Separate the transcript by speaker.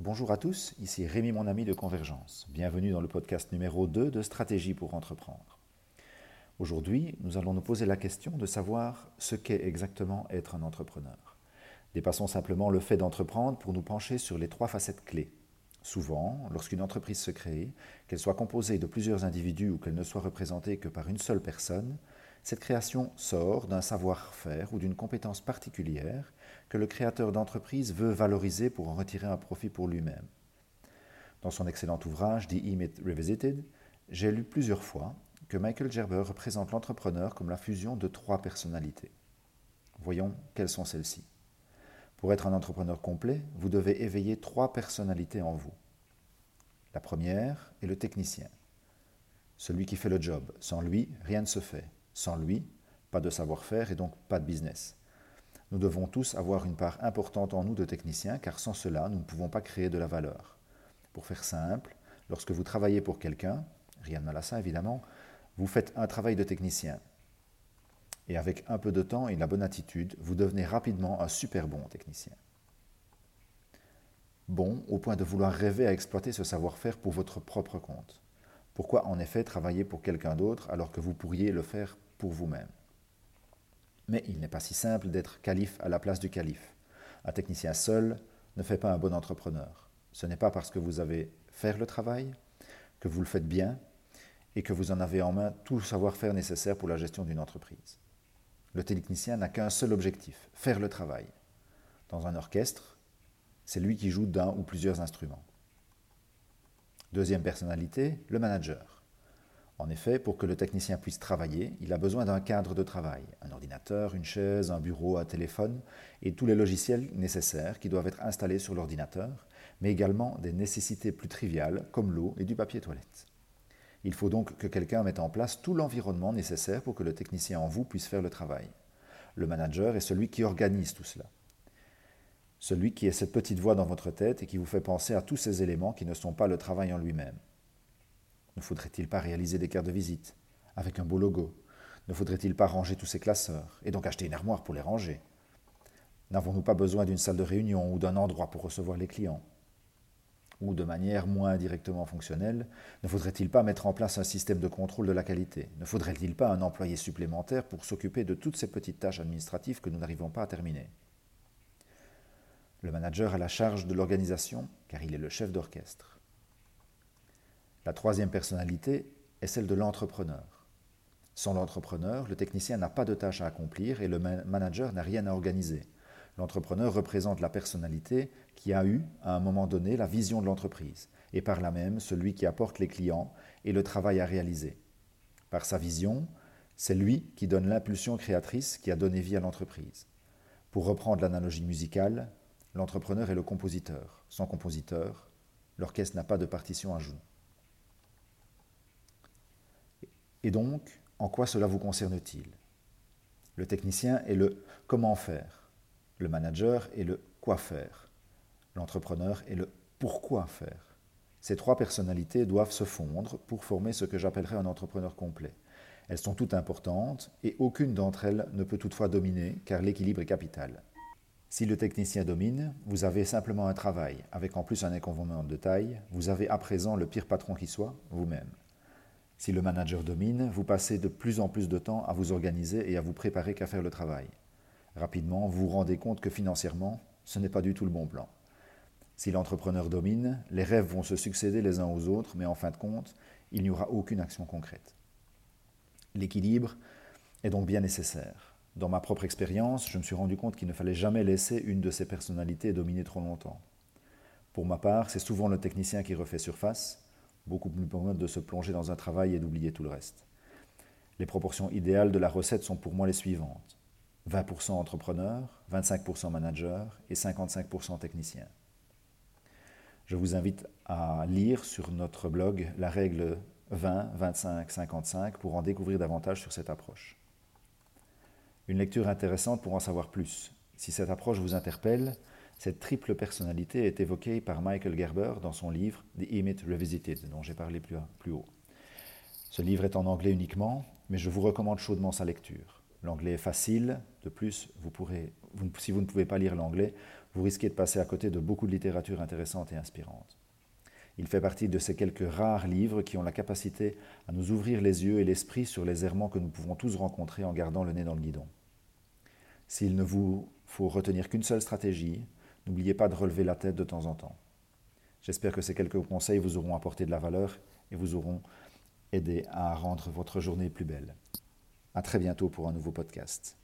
Speaker 1: Bonjour à tous, ici Rémi mon ami de Convergence. Bienvenue dans le podcast numéro 2 de Stratégie pour entreprendre. Aujourd'hui, nous allons nous poser la question de savoir ce qu'est exactement être un entrepreneur. Dépassons simplement le fait d'entreprendre pour nous pencher sur les trois facettes clés. Souvent, lorsqu'une entreprise se crée, qu'elle soit composée de plusieurs individus ou qu'elle ne soit représentée que par une seule personne, cette création sort d'un savoir-faire ou d'une compétence particulière que le créateur d'entreprise veut valoriser pour en retirer un profit pour lui-même. Dans son excellent ouvrage The Imit Revisited, j'ai lu plusieurs fois que Michael Gerber représente l'entrepreneur comme la fusion de trois personnalités. Voyons quelles sont celles-ci. Pour être un entrepreneur complet, vous devez éveiller trois personnalités en vous. La première est le technicien, celui qui fait le job. Sans lui, rien ne se fait. Sans lui, pas de savoir-faire et donc pas de business. Nous devons tous avoir une part importante en nous de techniciens, car sans cela, nous ne pouvons pas créer de la valeur. Pour faire simple, lorsque vous travaillez pour quelqu'un, rien de mal à évidemment, vous faites un travail de technicien. Et avec un peu de temps et la bonne attitude, vous devenez rapidement un super bon technicien. Bon au point de vouloir rêver à exploiter ce savoir-faire pour votre propre compte. Pourquoi en effet travailler pour quelqu'un d'autre alors que vous pourriez le faire pour vous-même? Mais il n'est pas si simple d'être calife à la place du calife. Un technicien seul ne fait pas un bon entrepreneur. Ce n'est pas parce que vous avez faire le travail, que vous le faites bien et que vous en avez en main tout le savoir-faire nécessaire pour la gestion d'une entreprise. Le technicien n'a qu'un seul objectif, faire le travail. Dans un orchestre, c'est lui qui joue d'un ou plusieurs instruments. Deuxième personnalité, le manager. En effet, pour que le technicien puisse travailler, il a besoin d'un cadre de travail, un ordinateur, une chaise, un bureau, un téléphone et tous les logiciels nécessaires qui doivent être installés sur l'ordinateur, mais également des nécessités plus triviales comme l'eau et du papier toilette. Il faut donc que quelqu'un mette en place tout l'environnement nécessaire pour que le technicien en vous puisse faire le travail. Le manager est celui qui organise tout cela celui qui est cette petite voix dans votre tête et qui vous fait penser à tous ces éléments qui ne sont pas le travail en lui-même. Ne faudrait-il pas réaliser des cartes de visite avec un beau logo? Ne faudrait-il pas ranger tous ces classeurs et donc acheter une armoire pour les ranger? N'avons-nous pas besoin d'une salle de réunion ou d'un endroit pour recevoir les clients? Ou de manière moins directement fonctionnelle, ne faudrait-il pas mettre en place un système de contrôle de la qualité? Ne faudrait-il pas un employé supplémentaire pour s'occuper de toutes ces petites tâches administratives que nous n'arrivons pas à terminer? Le manager a la charge de l'organisation car il est le chef d'orchestre. La troisième personnalité est celle de l'entrepreneur. Sans l'entrepreneur, le technicien n'a pas de tâche à accomplir et le manager n'a rien à organiser. L'entrepreneur représente la personnalité qui a eu, à un moment donné, la vision de l'entreprise, et par là même celui qui apporte les clients et le travail à réaliser. Par sa vision, c'est lui qui donne l'impulsion créatrice qui a donné vie à l'entreprise. Pour reprendre l'analogie musicale, L'entrepreneur est le compositeur. Sans compositeur, l'orchestre n'a pas de partition à jouer. Et donc, en quoi cela vous concerne-t-il? Le technicien est le comment faire. Le manager est le quoi faire. L'entrepreneur est le pourquoi faire. Ces trois personnalités doivent se fondre pour former ce que j'appellerais un entrepreneur complet. Elles sont toutes importantes et aucune d'entre elles ne peut toutefois dominer car l'équilibre est capital. Si le technicien domine, vous avez simplement un travail, avec en plus un inconvénient de taille, vous avez à présent le pire patron qui soit, vous-même. Si le manager domine, vous passez de plus en plus de temps à vous organiser et à vous préparer qu'à faire le travail. Rapidement, vous vous rendez compte que financièrement, ce n'est pas du tout le bon plan. Si l'entrepreneur domine, les rêves vont se succéder les uns aux autres, mais en fin de compte, il n'y aura aucune action concrète. L'équilibre est donc bien nécessaire. Dans ma propre expérience, je me suis rendu compte qu'il ne fallait jamais laisser une de ces personnalités dominer trop longtemps. Pour ma part, c'est souvent le technicien qui refait surface, beaucoup plus mode de se plonger dans un travail et d'oublier tout le reste. Les proportions idéales de la recette sont pour moi les suivantes. 20% entrepreneur, 25% manager et 55% technicien. Je vous invite à lire sur notre blog la règle 20, 25, 55 pour en découvrir davantage sur cette approche. Une lecture intéressante pour en savoir plus. Si cette approche vous interpelle, cette triple personnalité est évoquée par Michael Gerber dans son livre The Imit Revisited, dont j'ai parlé plus, haut. Ce livre est en anglais uniquement, mais je vous recommande chaudement sa lecture. L'anglais est facile, de plus, si vous ne pouvez pas lire l'anglais, vous risquez de passer à côté de beaucoup de littérature intéressante et inspirante. Il fait partie de ces quelques rares livres qui ont la capacité à nous ouvrir les yeux et l'esprit sur les errements que nous pouvons tous rencontrer en gardant le nez dans le guidon. S'il ne vous faut retenir qu'une seule stratégie, n'oubliez pas de relever la tête de temps en temps. J'espère que ces quelques conseils vous auront apporté de la valeur et vous auront aidé à rendre votre journée plus belle. À très bientôt pour un nouveau podcast.